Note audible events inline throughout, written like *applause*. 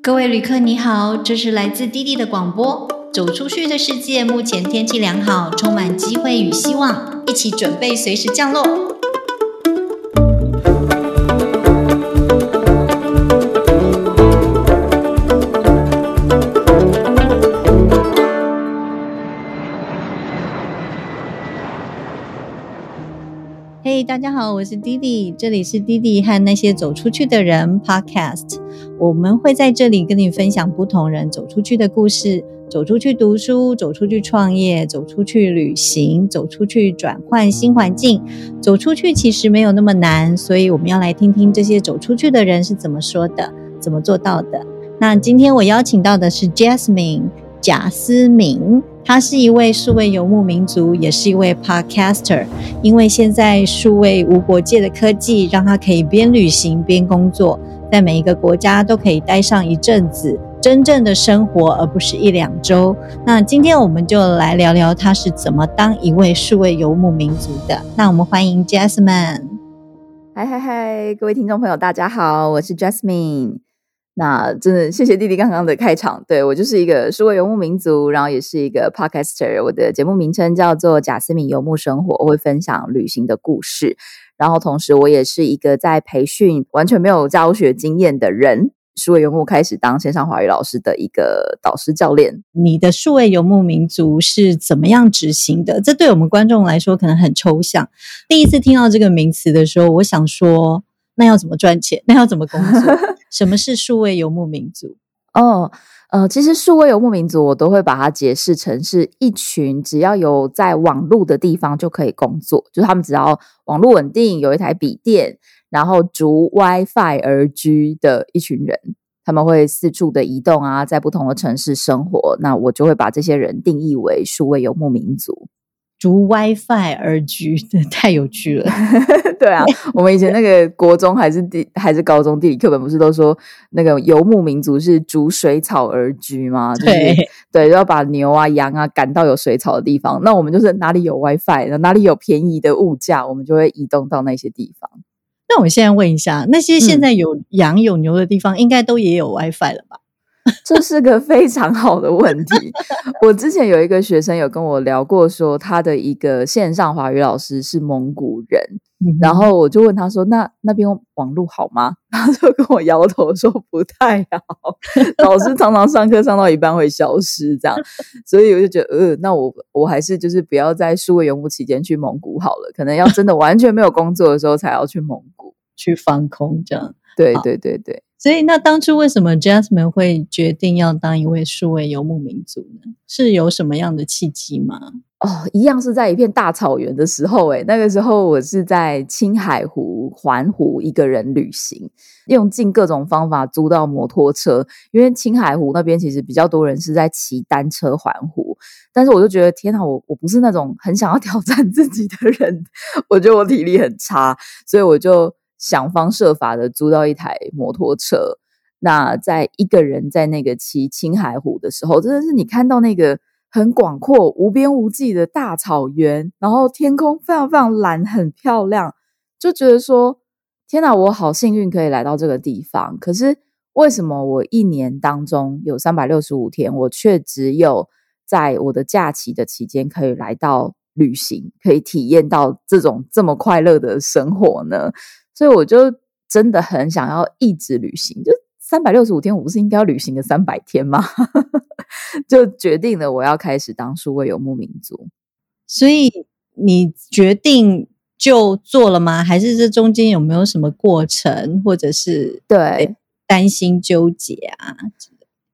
各位旅客，你好，这是来自滴滴的广播。走出去的世界，目前天气良好，充满机会与希望，一起准备随时降落。嘿，大家好，我是滴滴，这里是滴滴和那些走出去的人 Podcast。我们会在这里跟你分享不同人走出去的故事，走出去读书，走出去创业，走出去旅行，走出去转换新环境。走出去其实没有那么难，所以我们要来听听这些走出去的人是怎么说的，怎么做到的。那今天我邀请到的是 Jasmine 贾思明。他是一位数位游牧民族，也是一位 podcaster。因为现在数位无国界的科技，让他可以边旅行边工作，在每一个国家都可以待上一阵子，真正的生活，而不是一两周。那今天我们就来聊聊他是怎么当一位数位游牧民族的。那我们欢迎 Jasmine。嗨嗨嗨，各位听众朋友，大家好，我是 Jasmine。那真的谢谢弟弟刚刚的开场，对我就是一个数位游牧民族，然后也是一个 podcaster。我的节目名称叫做贾思敏游牧生活，我会分享旅行的故事。然后同时我也是一个在培训完全没有教学经验的人，数位游牧开始当线上华语老师的一个导师教练。你的数位游牧民族是怎么样执行的？这对我们观众来说可能很抽象。第一次听到这个名词的时候，我想说。那要怎么赚钱？那要怎么工作？*laughs* 什么是数位游牧民族？哦，呃，其实数位游牧民族，我都会把它解释成是一群只要有在网络的地方就可以工作，就是他们只要网络稳定，有一台笔电，然后逐 WiFi 而居的一群人，他们会四处的移动啊，在不同的城市生活。那我就会把这些人定义为数位游牧民族。逐 WiFi 而居，太有趣了。*laughs* 对啊，*laughs* 我们以前那个国中还是地还是高中地理课本，不是都说那个游牧民族是逐水草而居吗？*laughs* 对对，要把牛啊羊啊赶到有水草的地方。那我们就是哪里有 WiFi，哪里有便宜的物价，我们就会移动到那些地方。那我现在问一下，那些现在有羊有牛的地方，应该都也有 WiFi 了吧？这是个非常好的问题。*laughs* 我之前有一个学生有跟我聊过，说他的一个线上华语老师是蒙古人，然后我就问他说：“那那边网络好吗？” *laughs* 他就跟我摇头说：“不太好，老师常常上课上到一半会消失，这样。”所以我就觉得，呃，那我我还是就是不要在数位游牧期间去蒙古好了，可能要真的完全没有工作的时候才要去蒙古去放空，这样。对对对对。所以，那当初为什么 Jasmine 会决定要当一位数位游牧民族呢？是有什么样的契机吗？哦，一样是在一片大草原的时候，诶那个时候我是在青海湖环湖一个人旅行，用尽各种方法租到摩托车，因为青海湖那边其实比较多人是在骑单车环湖，但是我就觉得天哪，我我不是那种很想要挑战自己的人，我觉得我体力很差，所以我就。想方设法的租到一台摩托车，那在一个人在那个骑青海湖的时候，真的是你看到那个很广阔、无边无际的大草原，然后天空非常非常蓝，很漂亮，就觉得说天哪，我好幸运可以来到这个地方。可是为什么我一年当中有三百六十五天，我却只有在我的假期的期间可以来到旅行，可以体验到这种这么快乐的生活呢？所以我就真的很想要一直旅行，就三百六十五天，我不是应该要旅行个三百天吗？*laughs* 就决定了我要开始当数位游牧民族。所以你决定就做了吗？还是这中间有没有什么过程，或者是对担心纠结啊？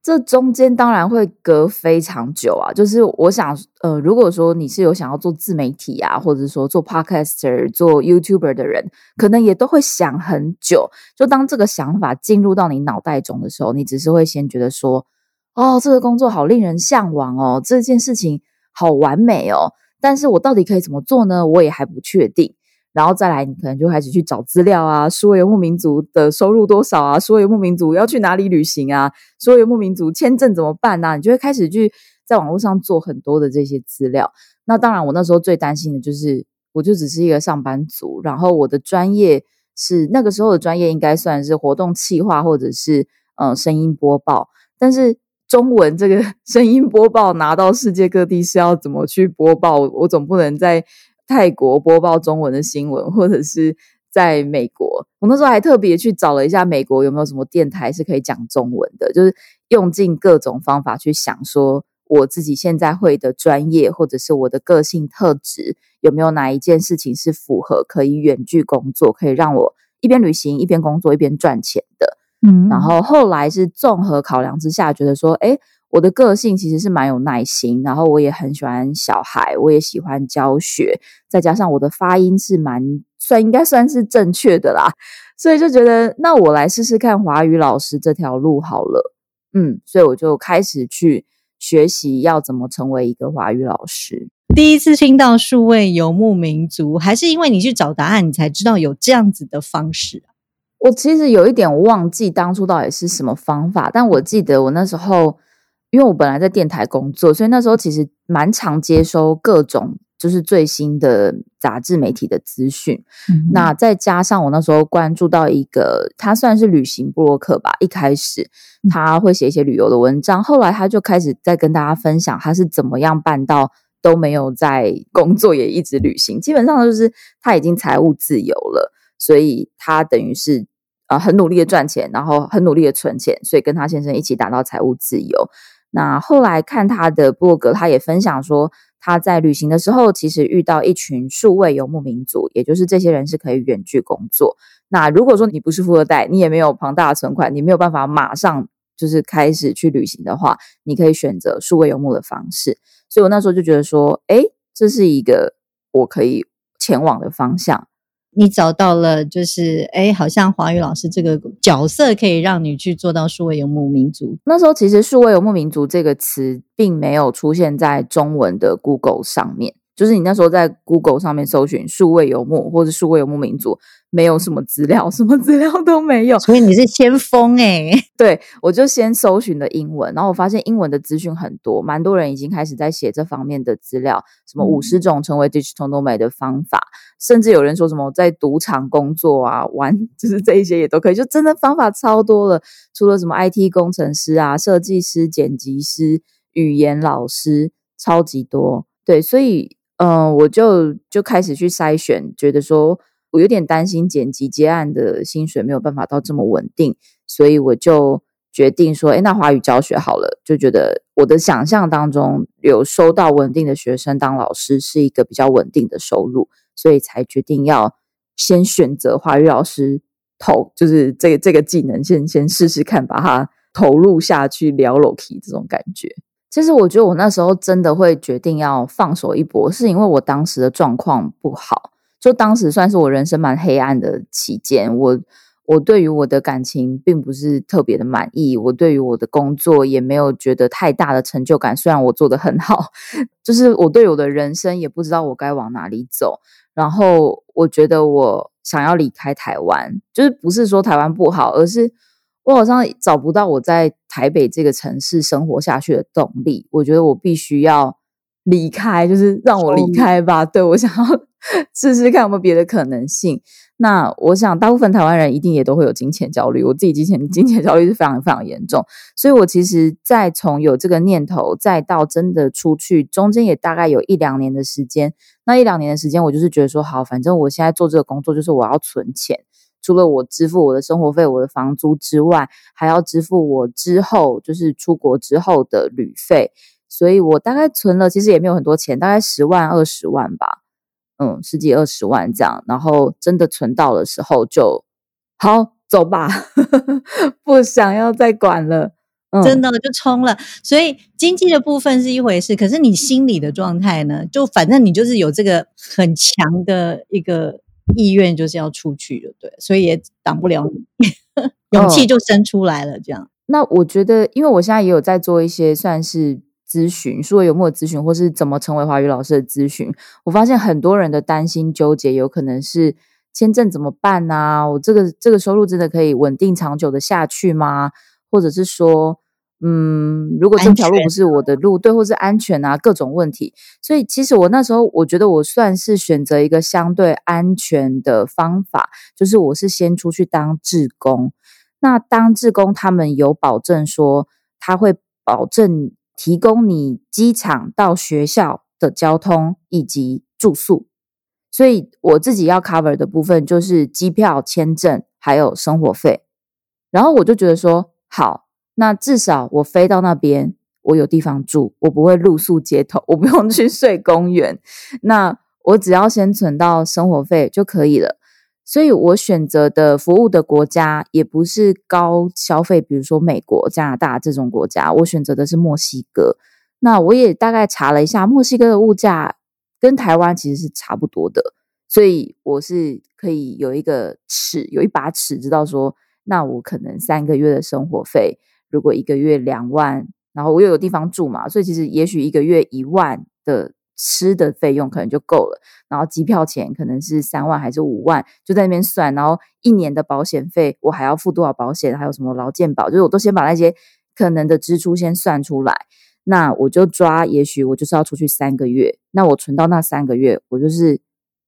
这中间当然会隔非常久啊，就是我想，呃，如果说你是有想要做自媒体啊，或者说做 podcaster、做 YouTuber 的人，可能也都会想很久。就当这个想法进入到你脑袋中的时候，你只是会先觉得说，哦，这个工作好令人向往哦，这件事情好完美哦，但是我到底可以怎么做呢？我也还不确定。然后再来，你可能就开始去找资料啊，说游牧民族的收入多少啊？说游牧民族要去哪里旅行啊？说游牧民族签证怎么办呢？你就会开始去在网络上做很多的这些资料。那当然，我那时候最担心的就是，我就只是一个上班族，然后我的专业是那个时候的专业，应该算是活动企划或者是呃声音播报，但是中文这个 *laughs* 声音播报拿到世界各地是要怎么去播报？我总不能在泰国播报中文的新闻，*laughs* 或者是在美国。我那时候还特别去找了一下美国有没有什么电台是可以讲中文的，就是用尽各种方法去想说。我自己现在会的专业，或者是我的个性特质，有没有哪一件事情是符合可以远距工作，可以让我一边旅行一边工作一边赚钱的？嗯，然后后来是综合考量之下，觉得说，哎，我的个性其实是蛮有耐心，然后我也很喜欢小孩，我也喜欢教学，再加上我的发音是蛮算应该算是正确的啦，所以就觉得那我来试试看华语老师这条路好了。嗯，所以我就开始去。学习要怎么成为一个华语老师？第一次听到数位游牧民族，还是因为你去找答案，你才知道有这样子的方式啊？我其实有一点忘记当初到底是什么方法，但我记得我那时候，因为我本来在电台工作，所以那时候其实蛮常接收各种。就是最新的杂志媒体的资讯，那再加上我那时候关注到一个，他算是旅行布洛克吧。一开始他会写一些旅游的文章，后来他就开始在跟大家分享他是怎么样办到都没有在工作，也一直旅行。基本上就是他已经财务自由了，所以他等于是呃很努力的赚钱，然后很努力的存钱，所以跟他先生一起达到财务自由。那后来看他的博格，他也分享说。他在旅行的时候，其实遇到一群数位游牧民族，也就是这些人是可以远距工作。那如果说你不是富二代，你也没有庞大的存款，你没有办法马上就是开始去旅行的话，你可以选择数位游牧的方式。所以我那时候就觉得说，哎，这是一个我可以前往的方向。你找到了，就是哎，好像华语老师这个角色可以让你去做到数位游牧民族。那时候其实“数位游牧民族”这个词并没有出现在中文的 Google 上面。就是你那时候在 Google 上面搜寻“数位游牧”或者“数位游牧民族”，没有什么资料，*laughs* 什么资料都没有。所以你是先锋哎，对我就先搜寻的英文，然后我发现英文的资讯很多，蛮多人已经开始在写这方面的资料，什么五十种成为 digital nomad 的方法，甚至有人说什么在赌场工作啊，玩就是这一些也都可以，就真的方法超多了。除了什么 IT 工程师啊、设计师、剪辑师、语言老师，超级多。对，所以。嗯，我就就开始去筛选，觉得说我有点担心剪辑接案的薪水没有办法到这么稳定，所以我就决定说，哎，那华语教学好了，就觉得我的想象当中有收到稳定的学生当老师是一个比较稳定的收入，所以才决定要先选择华语老师投，就是这个这个技能先先试试看，把它投入下去聊 l o k 这种感觉。其实我觉得我那时候真的会决定要放手一搏，是因为我当时的状况不好，就当时算是我人生蛮黑暗的期间。我我对于我的感情并不是特别的满意，我对于我的工作也没有觉得太大的成就感。虽然我做的很好，*laughs* 就是我对我的人生也不知道我该往哪里走。然后我觉得我想要离开台湾，就是不是说台湾不好，而是。我好像找不到我在台北这个城市生活下去的动力，我觉得我必须要离开，就是让我离开吧。对我想要 *laughs* 试试看有没有别的可能性。那我想大部分台湾人一定也都会有金钱焦虑，我自己金钱金钱焦虑是非常非常严重。所以我其实，在从有这个念头，再到真的出去，中间也大概有一两年的时间。那一两年的时间，我就是觉得说，好，反正我现在做这个工作，就是我要存钱。除了我支付我的生活费、我的房租之外，还要支付我之后就是出国之后的旅费，所以我大概存了，其实也没有很多钱，大概十万、二十万吧，嗯，十几二十万这样。然后真的存到的时候，就好走吧，*laughs* 不想要再管了，真的就冲了。所以经济的部分是一回事，可是你心理的状态呢？就反正你就是有这个很强的一个。意愿就是要出去的，对，所以也挡不了你，*laughs* 勇气就生出来了。这样，那我觉得，因为我现在也有在做一些算是咨询，说有没有咨询，或是怎么成为华语老师的咨询。我发现很多人的担心纠结，有可能是签证怎么办呢？我这个这个收入真的可以稳定长久的下去吗？或者是说？嗯，如果这条路不是我的路，对，或是安全啊，各种问题。所以其实我那时候，我觉得我算是选择一个相对安全的方法，就是我是先出去当志工。那当志工他们有保证说，他会保证提供你机场到学校的交通以及住宿，所以我自己要 cover 的部分就是机票、签证还有生活费。然后我就觉得说，好，那至少我飞到那边，我有地方住，我不会露宿街头，我不用去睡公园。那我只要先存到生活费就可以了。所以我选择的服务的国家也不是高消费，比如说美国、加拿大这种国家，我选择的是墨西哥。那我也大概查了一下，墨西哥的物价跟台湾其实是差不多的，所以我是可以有一个尺，有一把尺，知道说，那我可能三个月的生活费，如果一个月两万，然后我又有地方住嘛，所以其实也许一个月一万的。吃的费用可能就够了，然后机票钱可能是三万还是五万，就在那边算，然后一年的保险费我还要付多少保险，还有什么劳健保，就是我都先把那些可能的支出先算出来，那我就抓，也许我就是要出去三个月，那我存到那三个月，我就是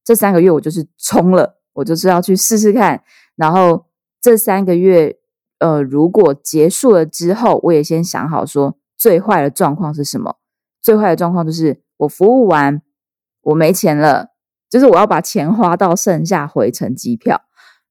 这三个月我就是冲了，我就是要去试试看，然后这三个月，呃，如果结束了之后，我也先想好说最坏的状况是什么，最坏的状况就是。我服务完，我没钱了，就是我要把钱花到剩下回程机票，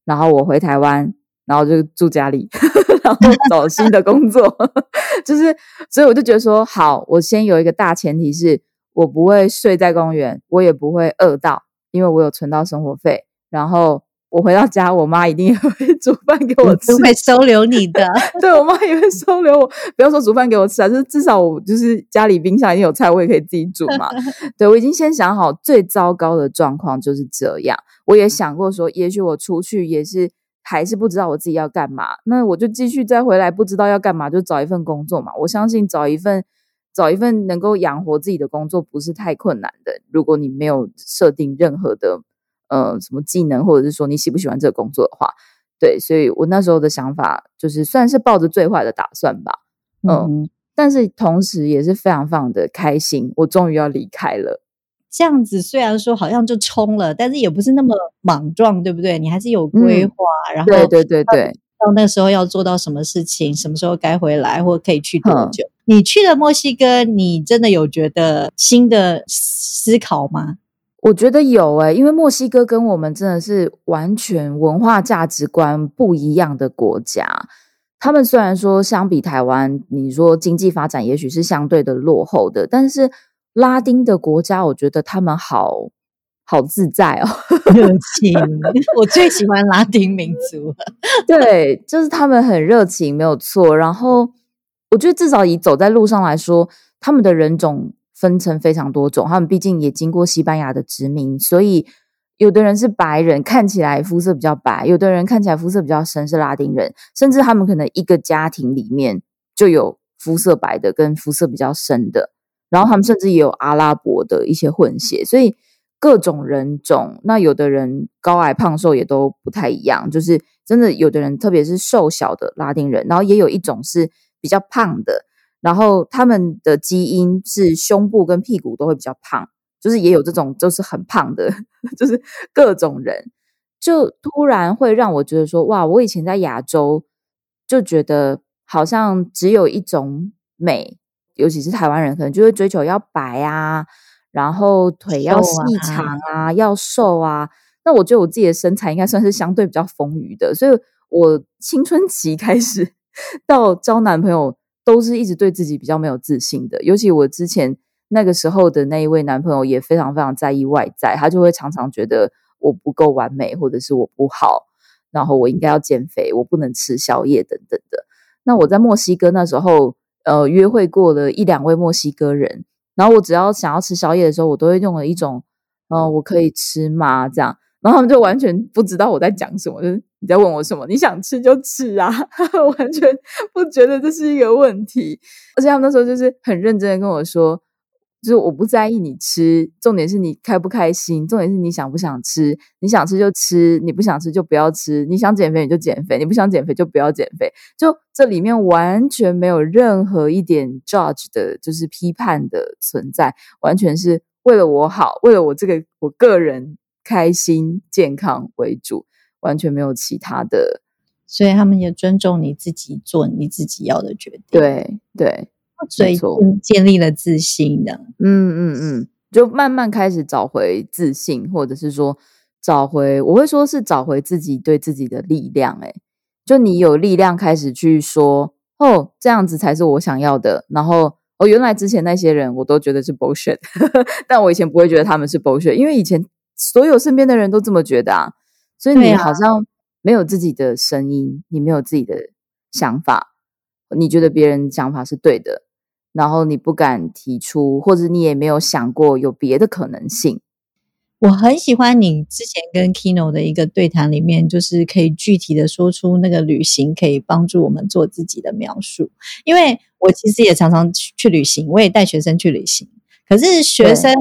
然后我回台湾，然后就住家里，*laughs* 然后找新的工作，*laughs* 就是所以我就觉得说，好，我先有一个大前提是，我不会睡在公园，我也不会饿到，因为我有存到生活费，然后。我回到家，我妈一定会 *laughs* 煮饭给我吃，会收留你的。*laughs* 对我妈也会收留我，不要说煮饭给我吃啊，就是至少我就是家里冰箱一定有菜，我也可以自己煮嘛。*laughs* 对我已经先想好最糟糕的状况就是这样。我也想过说，也许我出去也是还是不知道我自己要干嘛，那我就继续再回来，不知道要干嘛就找一份工作嘛。我相信找一份找一份能够养活自己的工作不是太困难的。如果你没有设定任何的。呃，什么技能，或者是说你喜不喜欢这个工作的话，对，所以我那时候的想法就是算是抱着最坏的打算吧，嗯，但是同时也是非常非常的开心，我终于要离开了。这样子虽然说好像就冲了，但是也不是那么莽撞，对不对？你还是有规划，然后对对对对，到那时候要做到什么事情，什么时候该回来，或可以去多久？你去了墨西哥，你真的有觉得新的思考吗？我觉得有诶，因为墨西哥跟我们真的是完全文化价值观不一样的国家。他们虽然说相比台湾，你说经济发展也许是相对的落后的，但是拉丁的国家，我觉得他们好好自在哦，热 *laughs* 情。我最喜欢拉丁民族，*laughs* 对，就是他们很热情，没有错。然后我觉得至少以走在路上来说，他们的人种。分成非常多种，他们毕竟也经过西班牙的殖民，所以有的人是白人，看起来肤色比较白；有的人看起来肤色比较深，是拉丁人。甚至他们可能一个家庭里面就有肤色白的跟肤色比较深的，然后他们甚至也有阿拉伯的一些混血，所以各种人种。那有的人高矮胖瘦也都不太一样，就是真的有的人特别是瘦小的拉丁人，然后也有一种是比较胖的。然后他们的基因是胸部跟屁股都会比较胖，就是也有这种就是很胖的，*laughs* 就是各种人，就突然会让我觉得说，哇，我以前在亚洲就觉得好像只有一种美，尤其是台湾人可能就会追求要白啊，然后腿要细长啊，要瘦啊。那我觉得我自己的身材应该算是相对比较丰腴的，所以我青春期开始 *laughs* 到交男朋友。都是一直对自己比较没有自信的，尤其我之前那个时候的那一位男朋友也非常非常在意外在，他就会常常觉得我不够完美，或者是我不好，然后我应该要减肥，我不能吃宵夜等等的。那我在墨西哥那时候，呃，约会过了一两位墨西哥人，然后我只要想要吃宵夜的时候，我都会用了一种，嗯，我可以吃吗？这样。然后他们就完全不知道我在讲什么，就是你在问我什么，你想吃就吃啊，*laughs* 完全不觉得这是一个问题。而且他们那时候就是很认真的跟我说，就是我不在意你吃，重点是你开不开心，重点是你想不想吃，你想吃就吃，你不想吃就不要吃，你想减肥你就减肥，你不想减肥就不要减肥。就这里面完全没有任何一点 judge 的，就是批判的存在，完全是为了我好，为了我这个我个人。开心健康为主，完全没有其他的所以他们也尊重你自己做你自己要的决定。，对对，所以建建立了自信的。嗯嗯嗯，就慢慢开始找回自信，或者是说找回，我会说是找回自己对自己的力量。诶，就你有力量开始去说，哦，这样子才是我想要的。然后，哦，原来之前那些人我都觉得是 bullshit，*laughs* 但我以前不会觉得他们是 bullshit，因为以前所有身边的人都这么觉得啊。所以你好像没有自己的声音，你没有自己的想法，你觉得别人想法是对的，然后你不敢提出，或者你也没有想过有别的可能性。我很喜欢你之前跟 Kino 的一个对谈里面，就是可以具体的说出那个旅行可以帮助我们做自己的描述。因为我其实也常常去去旅行，我也带学生去旅行，可是学生，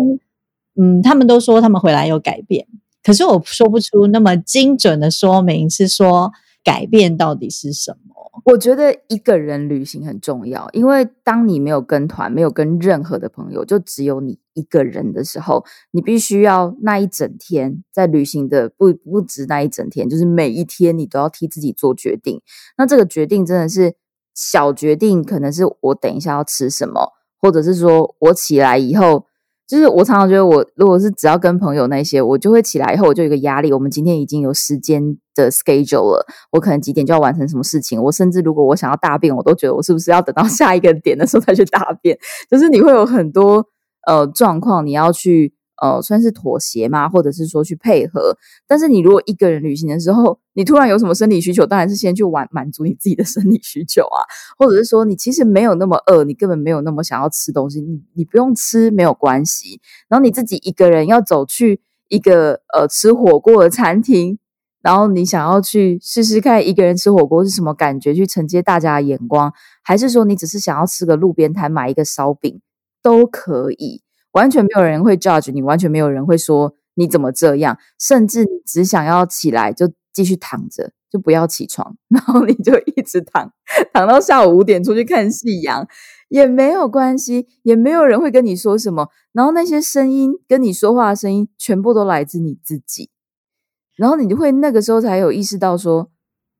嗯，他们都说他们回来有改变，可是我说不出那么精准的说明，是说改变到底是什么。我觉得一个人旅行很重要，因为当你没有跟团，没有跟任何的朋友，就只有你一个人的时候，你必须要那一整天在旅行的不不止那一整天，就是每一天你都要替自己做决定。那这个决定真的是小决定，可能是我等一下要吃什么，或者是说我起来以后。就是我常常觉得，我如果是只要跟朋友那些，我就会起来以后我就有一个压力。我们今天已经有时间的 schedule 了，我可能几点就要完成什么事情。我甚至如果我想要大便，我都觉得我是不是要等到 *laughs* 下一个点的时候再去大便。就是你会有很多呃状况，你要去呃算是妥协嘛，或者是说去配合。但是你如果一个人旅行的时候，你突然有什么生理需求，当然是先去完满足你自己的 *laughs* 生理需求啊，或者是说你其实没有那么饿，你根本没有那么想要吃东西，你你不用吃没有关系。然后你自己一个人要走去一个呃吃火锅的餐厅，然后你想要去试试看一个人吃火锅是什么感觉，去承接大家的眼光，还是说你只是想要吃个路边摊买一个烧饼都可以，完全没有人会 judge 你，完全没有人会说你怎么这样，甚至你只想要起来就继续躺着，就不要起床，*laughs* 然后你就一直躺躺到下午五点出去看夕阳。也没有关系，也没有人会跟你说什么。然后那些声音跟你说话的声音，全部都来自你自己。然后你就会那个时候才有意识到说，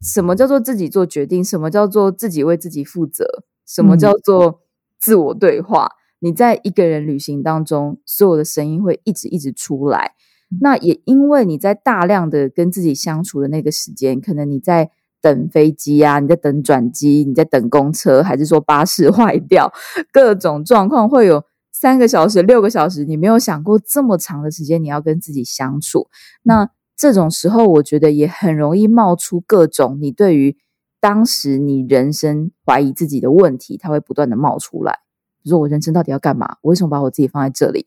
什么叫做自己做决定，什么叫做自己为自己负责，什么叫做自我对话。你在一个人旅行当中，所有的声音会一直一直出来。那也因为你在大量的跟自己相处的那个时间，可能你在。等飞机啊，你在等转机，你在等公车，还是说巴士坏掉？各种状况会有三个小时、六个小时，你没有想过这么长的时间你要跟自己相处。那这种时候，我觉得也很容易冒出各种你对于当时你人生怀疑自己的问题，它会不断的冒出来。比如说，我人生到底要干嘛？我为什么把我自己放在这里？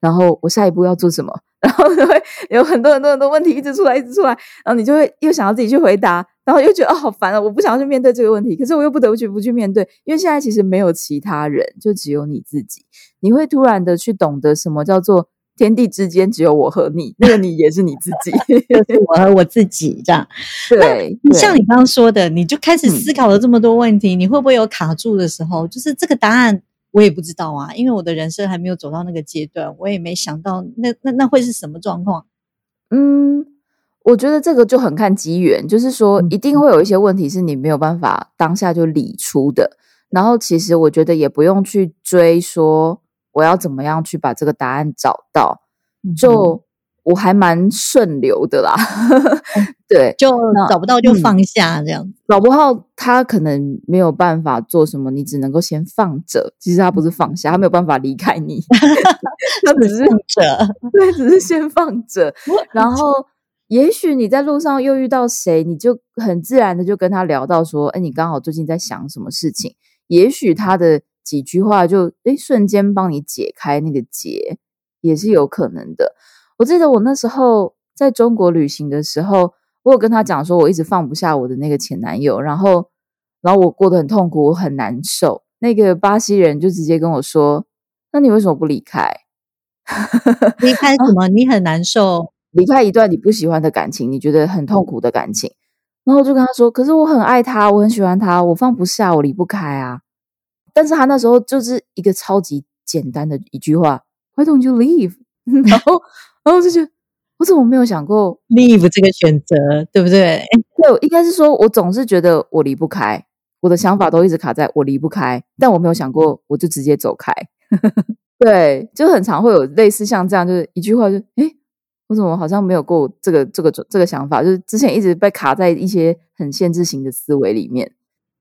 然后我下一步要做什么？*laughs* 然后就会有很多很多很多问题一直出来，一直出来，然后你就会又想要自己去回答。然后又觉得哦，好烦啊！我不想要去面对这个问题，可是我又不得不去不去面对，因为现在其实没有其他人，就只有你自己。你会突然的去懂得什么叫做天地之间只有我和你，那个你也是你自己，*laughs* 就是我和我自己这样。*laughs* 对，像你刚刚说的，你就开始思考了这么多问题，你会不会有卡住的时候？就是这个答案我也不知道啊，因为我的人生还没有走到那个阶段，我也没想到那那那会是什么状况。嗯。我觉得这个就很看机缘，就是说一定会有一些问题是你没有办法当下就理出的。然后其实我觉得也不用去追说我要怎么样去把这个答案找到，就我还蛮顺流的啦。*laughs* 对，就找不到就放下这样。找不到他可能没有办法做什么，你只能够先放着。其实他不是放下，他没有办法离开你，*laughs* 他只是放着，对，只是先放着，然后。也许你在路上又遇到谁，你就很自然的就跟他聊到说：“哎，你刚好最近在想什么事情？”也许他的几句话就哎瞬间帮你解开那个结，也是有可能的。我记得我那时候在中国旅行的时候，我有跟他讲说，我一直放不下我的那个前男友，然后，然后我过得很痛苦，我很难受。那个巴西人就直接跟我说：“那你为什么不离开？*laughs* 离开什么？你很难受。”离开一段你不喜欢的感情，你觉得很痛苦的感情，然后我就跟他说：“可是我很爱他，我很喜欢他，我放不下，我离不开啊。”但是他那时候就是一个超级简单的一句话：“Why don't you leave？” *laughs* 然后，然后我就觉得我怎么没有想过 leave 这个选择，对不对？*laughs* 对，应该是说我总是觉得我离不开，我的想法都一直卡在我离不开，但我没有想过我就直接走开。*laughs* 对，就很常会有类似像这样，就是一句话就，诶，我怎么好像没有过这个这个这个想法？就是之前一直被卡在一些很限制型的思维里面。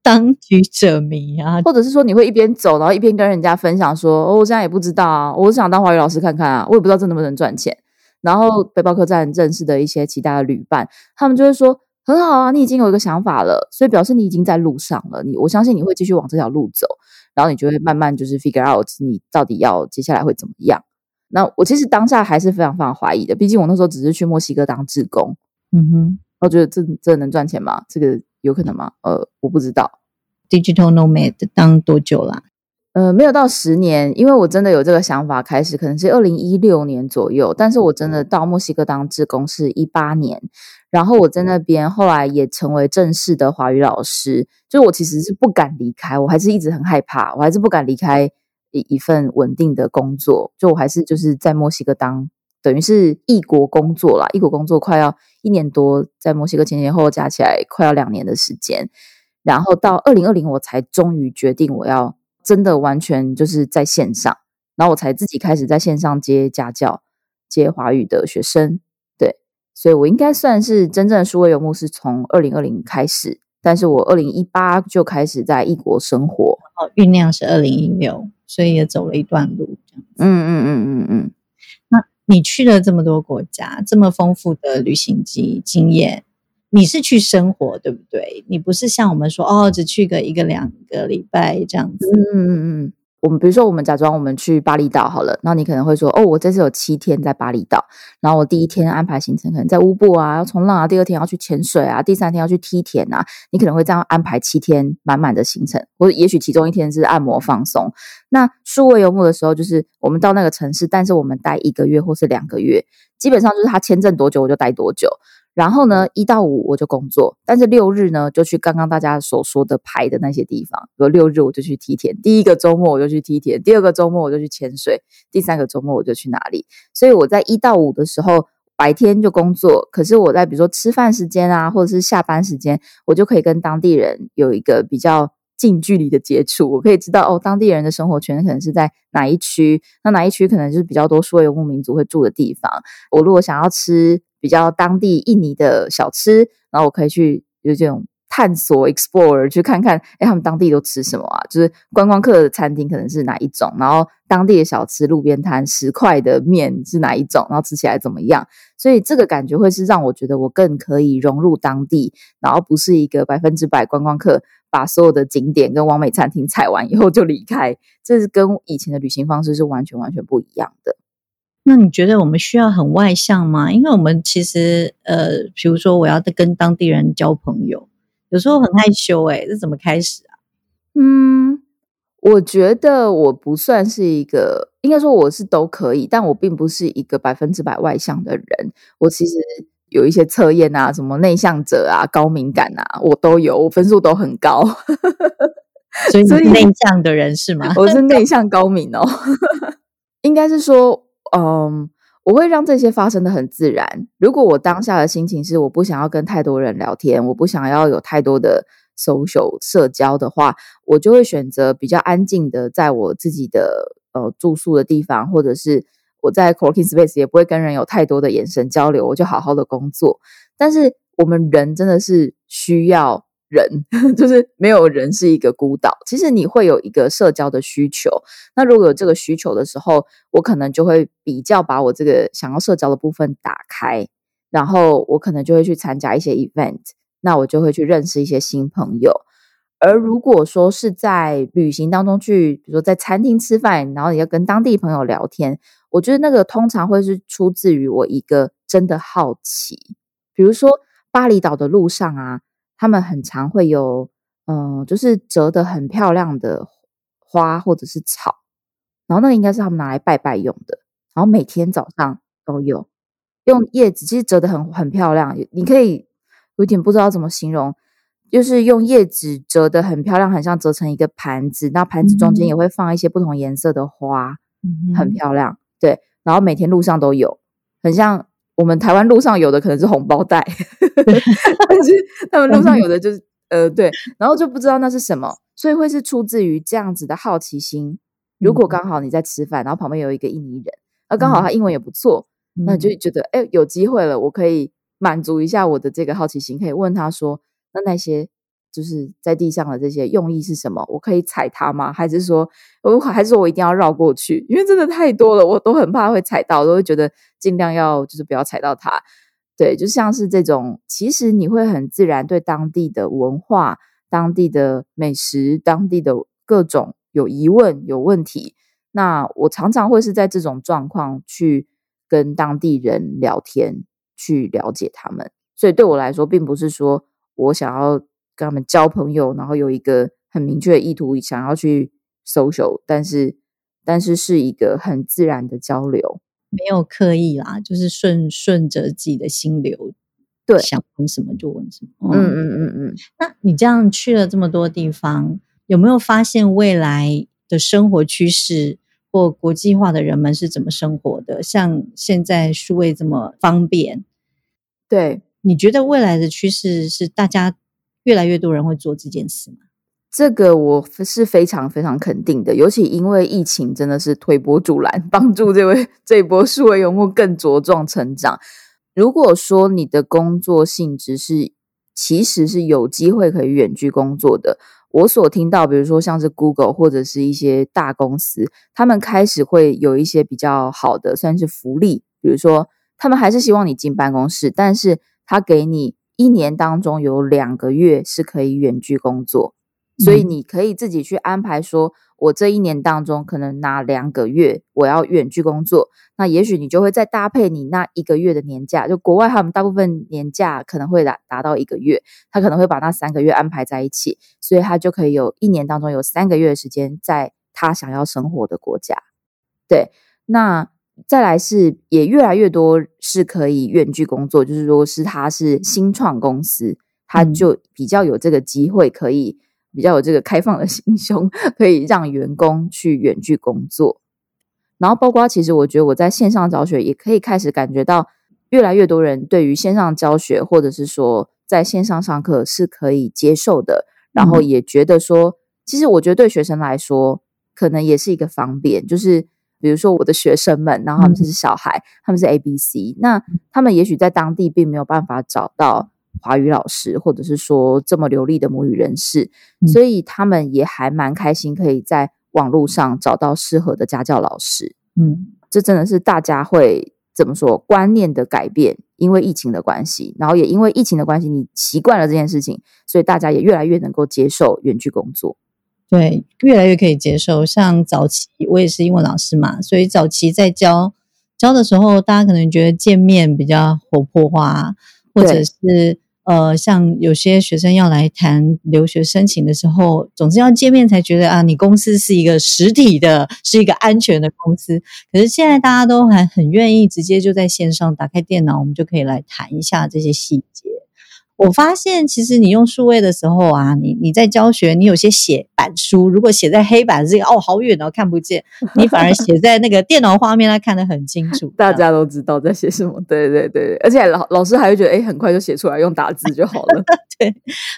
当局者迷啊，或者是说你会一边走，然后一边跟人家分享说：“哦，我现在也不知道啊，我想当华语老师看看啊，我也不知道这能不能赚钱。”然后背包客栈认识的一些其他的旅伴，他们就会说：“很好啊，你已经有一个想法了，所以表示你已经在路上了。你我相信你会继续往这条路走，然后你就会慢慢就是 figure out 你到底要接下来会怎么样。”那我其实当下还是非常非常怀疑的，毕竟我那时候只是去墨西哥当志工。嗯哼，我觉得这这能赚钱吗？这个有可能吗？呃，我不知道。Digital nomad 当多久啦？呃，没有到十年，因为我真的有这个想法开始，可能是二零一六年左右。但是我真的到墨西哥当志工是一八年，然后我在那边后来也成为正式的华语老师。就我其实是不敢离开，我还是一直很害怕，我还是不敢离开一一份稳定的工作。就我还是就是在墨西哥当，等于是异国工作啦，异国工作快要一年多，在墨西哥前前后后加起来快要两年的时间。然后到二零二零，我才终于决定我要真的完全就是在线上，然后我才自己开始在线上接家教、接华语的学生。对，所以我应该算是真正的数位游牧是从二零二零开始，但是我二零一八就开始在异国生活。哦，酝酿是二零一六，所以也走了一段路这样子。嗯嗯嗯嗯嗯。那你去了这么多国家，这么丰富的旅行及经验。你是去生活，对不对？你不是像我们说哦，只去个一个两个礼拜这样子。嗯嗯嗯。我们比如说，我们假装我们去巴厘岛好了，那你可能会说哦，我这次有七天在巴厘岛，然后我第一天安排行程可能在乌布啊，要冲浪啊；第二天要去潜水啊；第三天要去梯田啊。你可能会这样安排七天满满的行程，或者也许其中一天是按摩放松。那数位游牧的时候，就是我们到那个城市，但是我们待一个月或是两个月，基本上就是他签证多久我就待多久。然后呢，一到五我就工作，但是六日呢就去刚刚大家所说的排的那些地方。比如六日我就去梯田，第一个周末我就去梯田，第二个周末我就去潜水，第三个周末我就去哪里。所以我在一到五的时候白天就工作，可是我在比如说吃饭时间啊，或者是下班时间，我就可以跟当地人有一个比较近距离的接触。我可以知道哦，当地人的生活圈可能是在哪一区，那哪一区可能就是比较多数位游牧民族会住的地方。我如果想要吃。比较当地印尼的小吃，然后我可以去有这种探索 explore 去看看，哎，他们当地都吃什么啊？就是观光客的餐厅可能是哪一种，然后当地的小吃路边摊十块的面是哪一种，然后吃起来怎么样？所以这个感觉会是让我觉得我更可以融入当地，然后不是一个百分之百观光客，把所有的景点跟完美餐厅踩完以后就离开，这是跟以前的旅行方式是完全完全不一样的。那你觉得我们需要很外向吗？因为我们其实呃，比如说我要跟当地人交朋友，有时候很害羞，哎，这怎么开始啊？嗯，我觉得我不算是一个，应该说我是都可以，但我并不是一个百分之百外向的人。我其实有一些测验啊，什么内向者啊、高敏感啊，我都有，我分数都很高。所以内向的人是吗？我是内向高敏哦，*laughs* 应该是说。嗯，我会让这些发生的很自然。如果我当下的心情是我不想要跟太多人聊天，我不想要有太多的 social 社交的话，我就会选择比较安静的，在我自己的呃住宿的地方，或者是我在 co-working space 也不会跟人有太多的眼神交流，我就好好的工作。但是我们人真的是需要。人 *laughs* 就是没有人是一个孤岛，其实你会有一个社交的需求。那如果有这个需求的时候，我可能就会比较把我这个想要社交的部分打开，然后我可能就会去参加一些 event，那我就会去认识一些新朋友。而如果说是在旅行当中去，比如说在餐厅吃饭，然后你要跟当地朋友聊天，我觉得那个通常会是出自于我一个真的好奇，比如说巴厘岛的路上啊。他们很常会有，嗯，就是折的很漂亮的花或者是草，然后那个应该是他们拿来拜拜用的，然后每天早上都有用叶子，其实折的很很漂亮，你可以有点不知道怎么形容，就是用叶子折的很漂亮，很像折成一个盘子，那盘子中间也会放一些不同颜色的花，很漂亮，对，然后每天路上都有，很像。我们台湾路上有的可能是红包袋，*laughs* 但是他们路上有的就是呃对，然后就不知道那是什么，所以会是出自于这样子的好奇心。如果刚好你在吃饭，然后旁边有一个印尼人，而刚好他英文也不错，那就觉得哎有机会了，我可以满足一下我的这个好奇心，可以问他说，那那些。就是在地上的这些用意是什么？我可以踩它吗？还是说，我还是说我一定要绕过去？因为真的太多了，我都很怕会踩到，都会觉得尽量要就是不要踩到它。对，就像是这种，其实你会很自然对当地的文化、当地的美食、当地的各种有疑问、有问题。那我常常会是在这种状况去跟当地人聊天，去了解他们。所以对我来说，并不是说我想要。跟他们交朋友，然后有一个很明确的意图，想要去 social，但是但是是一个很自然的交流，没有刻意啦，就是顺顺着自己的心流，对，想问什么就问什么。嗯嗯嗯嗯。那你这样去了这么多地方，有没有发现未来的生活趋势或国际化的人们是怎么生活的？像现在数位这么方便，对，你觉得未来的趋势是大家？越来越多人会做这件事吗？这个我是非常非常肯定的，尤其因为疫情真的是推波助澜，*laughs* 帮助这位这一波数位游牧更茁壮成长。如果说你的工作性质是其实是有机会可以远距工作的，我所听到，比如说像是 Google 或者是一些大公司，他们开始会有一些比较好的算是福利，比如说他们还是希望你进办公室，但是他给你。一年当中有两个月是可以远距工作，所以你可以自己去安排，说我这一年当中可能哪两个月我要远距工作，那也许你就会再搭配你那一个月的年假，就国外他们大部分年假可能会达达到一个月，他可能会把那三个月安排在一起，所以他就可以有一年当中有三个月的时间在他想要生活的国家，对，那。再来是也越来越多是可以远距工作，就是说是他是新创公司，他就比较有这个机会，可以比较有这个开放的 *laughs* 心胸，可以让员工去远距工作。然后包括其实我觉得我在线上教学也可以开始感觉到越来越多人对于线上教学或者是说在线上上课是可以接受的，然后也觉得说，其实我觉得对学生来说可能也是一个方便，就是。比如说我的学生们，然后他们是小孩，他们是 A、B、C，那他们也许在当地并没有办法找到华语老师，或者是说这么流利的母语人士，所以他们也还蛮开心，可以在网络上找到适合的家教老师。嗯，这真的是大家会怎么说观念的改变，因为疫情的关系，然后也因为疫情的关系，你习惯了这件事情，所以大家也越来越能够接受远距工作。对，越来越可以接受。像早期我也是英文老师嘛，所以早期在教教的时候，大家可能觉得见面比较活泼化，或者是呃，像有些学生要来谈留学申请的时候，总是要见面才觉得啊，你公司是一个实体的，是一个安全的公司。可是现在大家都还很愿意直接就在线上打开电脑，我们就可以来谈一下这些细节。我发现，其实你用数位的时候啊，你你在教学，你有些写板书，如果写在黑板这个哦，好远哦，看不见，*laughs* 你反而写在那个电脑画面，他看得很清楚，*laughs* 大家都知道在写什么。对对对，而且老老师还会觉得，哎，很快就写出来，用打字就好了。*laughs* 对，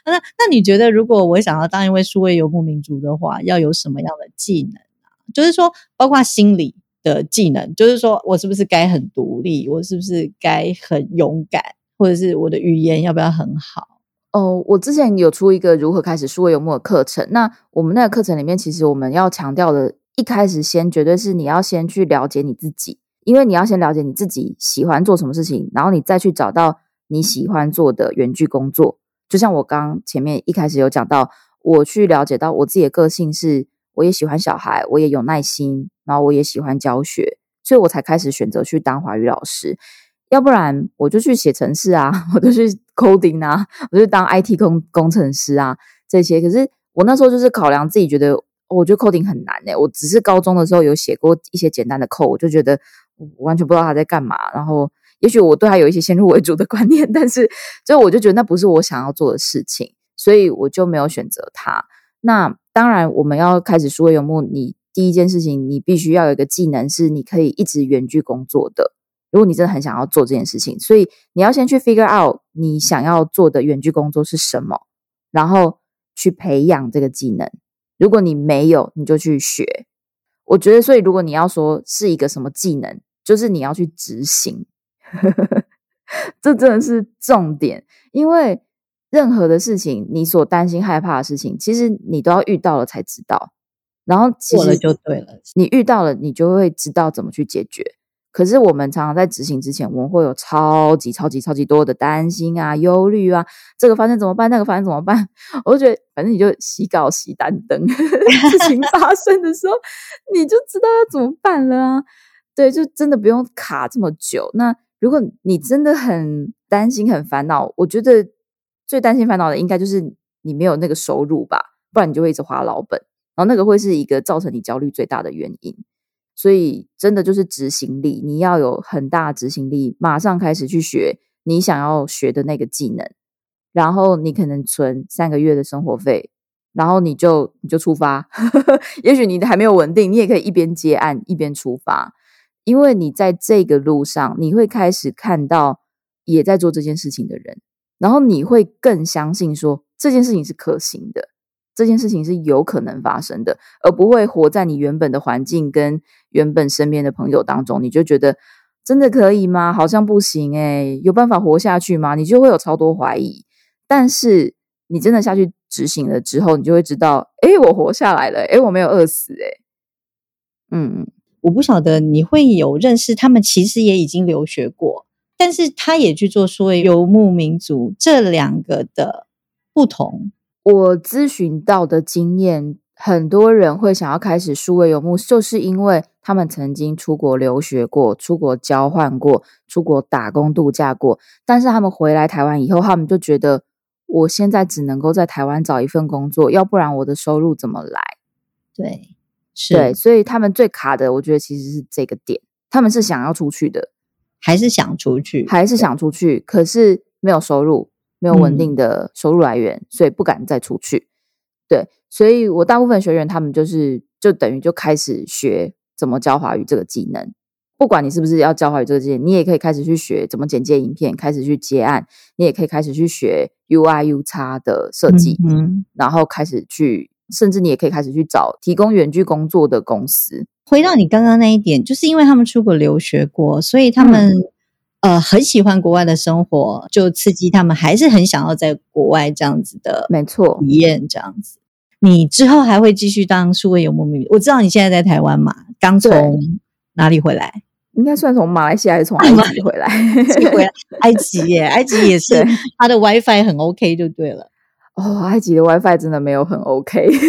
那那你觉得，如果我想要当一位数位游牧民族的话，要有什么样的技能啊？就是说，包括心理的技能，就是说我是不是该很独立，我是不是该很勇敢？或者是我的语言要不要很好？哦，我之前有出一个如何开始数位游牧的课程。那我们那个课程里面，其实我们要强调的，一开始先绝对是你要先去了解你自己，因为你要先了解你自己喜欢做什么事情，然后你再去找到你喜欢做的远距工作。就像我刚前面一开始有讲到，我去了解到我自己的个性是，我也喜欢小孩，我也有耐心，然后我也喜欢教学，所以我才开始选择去当华语老师。要不然我就去写程式啊，*laughs* 我就去 coding 啊，我就当 IT 工工程师啊这些。可是我那时候就是考量自己觉得，我觉得 coding 很难诶。我只是高中的时候有写过一些简单的 code，我就觉得我完全不知道他在干嘛。然后也许我对他有一些先入为主的 *laughs* 观念，但是所以我就觉得那不是我想要做的事情，所以我就没有选择它。那当然，我们要开始数位游牧，你第一件事情你必须要有一个技能，是你可以一直远距工作的。如果你真的很想要做这件事情，所以你要先去 figure out 你想要做的远距工作是什么，然后去培养这个技能。如果你没有，你就去学。我觉得，所以如果你要说是一个什么技能，就是你要去执行，*laughs* 这真的是重点。因为任何的事情，你所担心害怕的事情，其实你都要遇到了才知道。然后其实就对了，你遇到了，你就会知道怎么去解决。可是我们常常在执行之前，我们会有超级超级超级多的担心啊、忧虑啊，这个发生怎么办？那个发生怎么办？*laughs* 我就觉得，反正你就洗稿洗单灯，*laughs* 事情发生的时候，你就知道要怎么办了啊。对，就真的不用卡这么久。那如果你真的很担心、很烦恼，我觉得最担心烦恼的应该就是你没有那个收入吧，不然你就会一直花老本，然后那个会是一个造成你焦虑最大的原因。所以，真的就是执行力，你要有很大执行力，马上开始去学你想要学的那个技能，然后你可能存三个月的生活费，然后你就你就出发。*laughs* 也许你还没有稳定，你也可以一边接案一边出发，因为你在这个路上，你会开始看到也在做这件事情的人，然后你会更相信说这件事情是可行的。这件事情是有可能发生的，而不会活在你原本的环境跟原本身边的朋友当中，你就觉得真的可以吗？好像不行诶，有办法活下去吗？你就会有超多怀疑。但是你真的下去执行了之后，你就会知道，诶，我活下来了，诶，我没有饿死，诶。嗯，我不晓得你会有认识他们，其实也已经留学过，但是他也去做所谓游牧民族，这两个的不同。我咨询到的经验，很多人会想要开始数位游牧，就是因为他们曾经出国留学过、出国交换过、出国打工度假过，但是他们回来台湾以后，他们就觉得我现在只能够在台湾找一份工作，要不然我的收入怎么来？对，对，所以他们最卡的，我觉得其实是这个点，他们是想要出去的，还是想出去，还是想出去，可是没有收入。没有稳定的收入来源，所以不敢再出去。对，所以我大部分学员他们就是就等于就开始学怎么教华语这个技能。不管你是不是要教华语这个技能，你也可以开始去学怎么剪接影片，开始去接案。你也可以开始去学 UI、U 叉的设计，嗯，然后开始去，甚至你也可以开始去找提供远距工作的公司。回到你刚刚那一点，就是因为他们出国留学过，所以他们。呃，很喜欢国外的生活，就刺激他们，还是很想要在国外这样子的，没错，体验这样子。你之后还会继续当数位游牧民？我知道你现在在台湾嘛，刚从哪里回来？*laughs* 应该算从马来西亚还是从埃及回来？回来 *laughs* 埃及耶，埃及也是，它的 WiFi 很 OK 就对了。哦，埃及的 WiFi 真的没有很 OK。*laughs*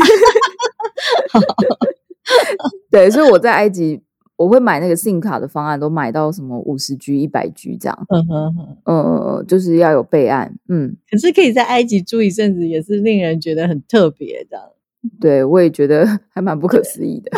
对，所以我在埃及。我会买那个 SIM 卡的方案，都买到什么五十 G、一百 G 这样。嗯哼哼，嗯，就是要有备案。嗯，可是可以在埃及住一阵子，也是令人觉得很特别的。对，我也觉得还蛮不可思议的。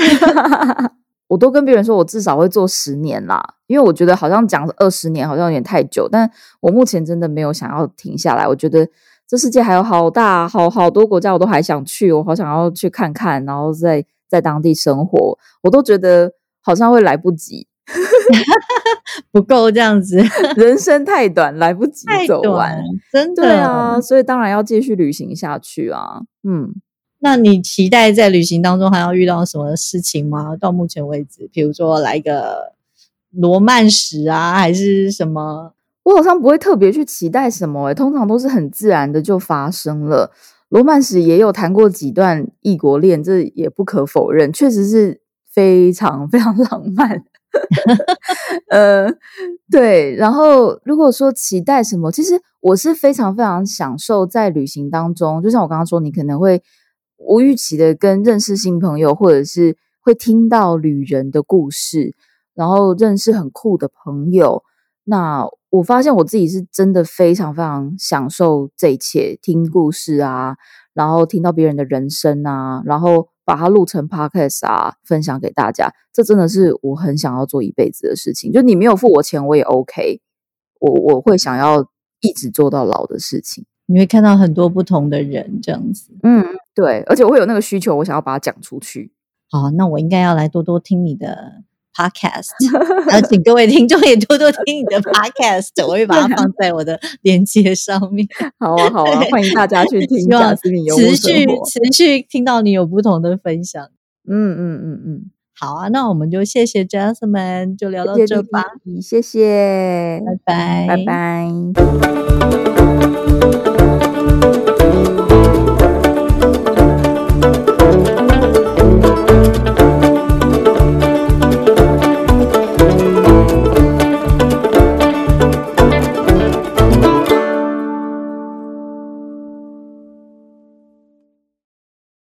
*laughs* 我都跟别人说，我至少会做十年啦，因为我觉得好像讲二十年好像有点太久，但我目前真的没有想要停下来。我觉得这世界还有好大、好好多国家，我都还想去，我好想要去看看，然后在在当地生活，我都觉得。好像会来不及，*laughs* 不够这样子，*laughs* 人生太短，来不及走完，真的对啊，所以当然要继续旅行下去啊。嗯，那你期待在旅行当中还要遇到什么事情吗？到目前为止，比如说来一个罗曼史啊，还是什么？我好像不会特别去期待什么，诶通常都是很自然的就发生了。罗曼史也有谈过几段异国恋，这也不可否认，确实是。非常非常 *laughs* 浪漫，*laughs* 呃，对。然后如果说期待什么，其实我是非常非常享受在旅行当中。就像我刚刚说，你可能会无预期的跟认识新朋友，或者是会听到旅人的故事，然后认识很酷的朋友。那我发现我自己是真的非常非常享受这一切，听故事啊，然后听到别人的人生啊，然后。把它录成 podcast 啊，分享给大家，这真的是我很想要做一辈子的事情。就你没有付我钱，我也 OK。我我会想要一直做到老的事情。你会看到很多不同的人，这样子。嗯，对，而且我会有那个需求，我想要把它讲出去。好，那我应该要来多多听你的 podcast，*laughs* 然后请各位听众也多多听你的 podcast，我会把它放在我的链接上面。好啊，好啊，欢迎大家去听希望持续。持续听到你有不同的分享。嗯嗯嗯嗯，好啊，那我们就谢谢 Jasmine，就聊到这吧，弟，谢谢，拜拜，拜拜。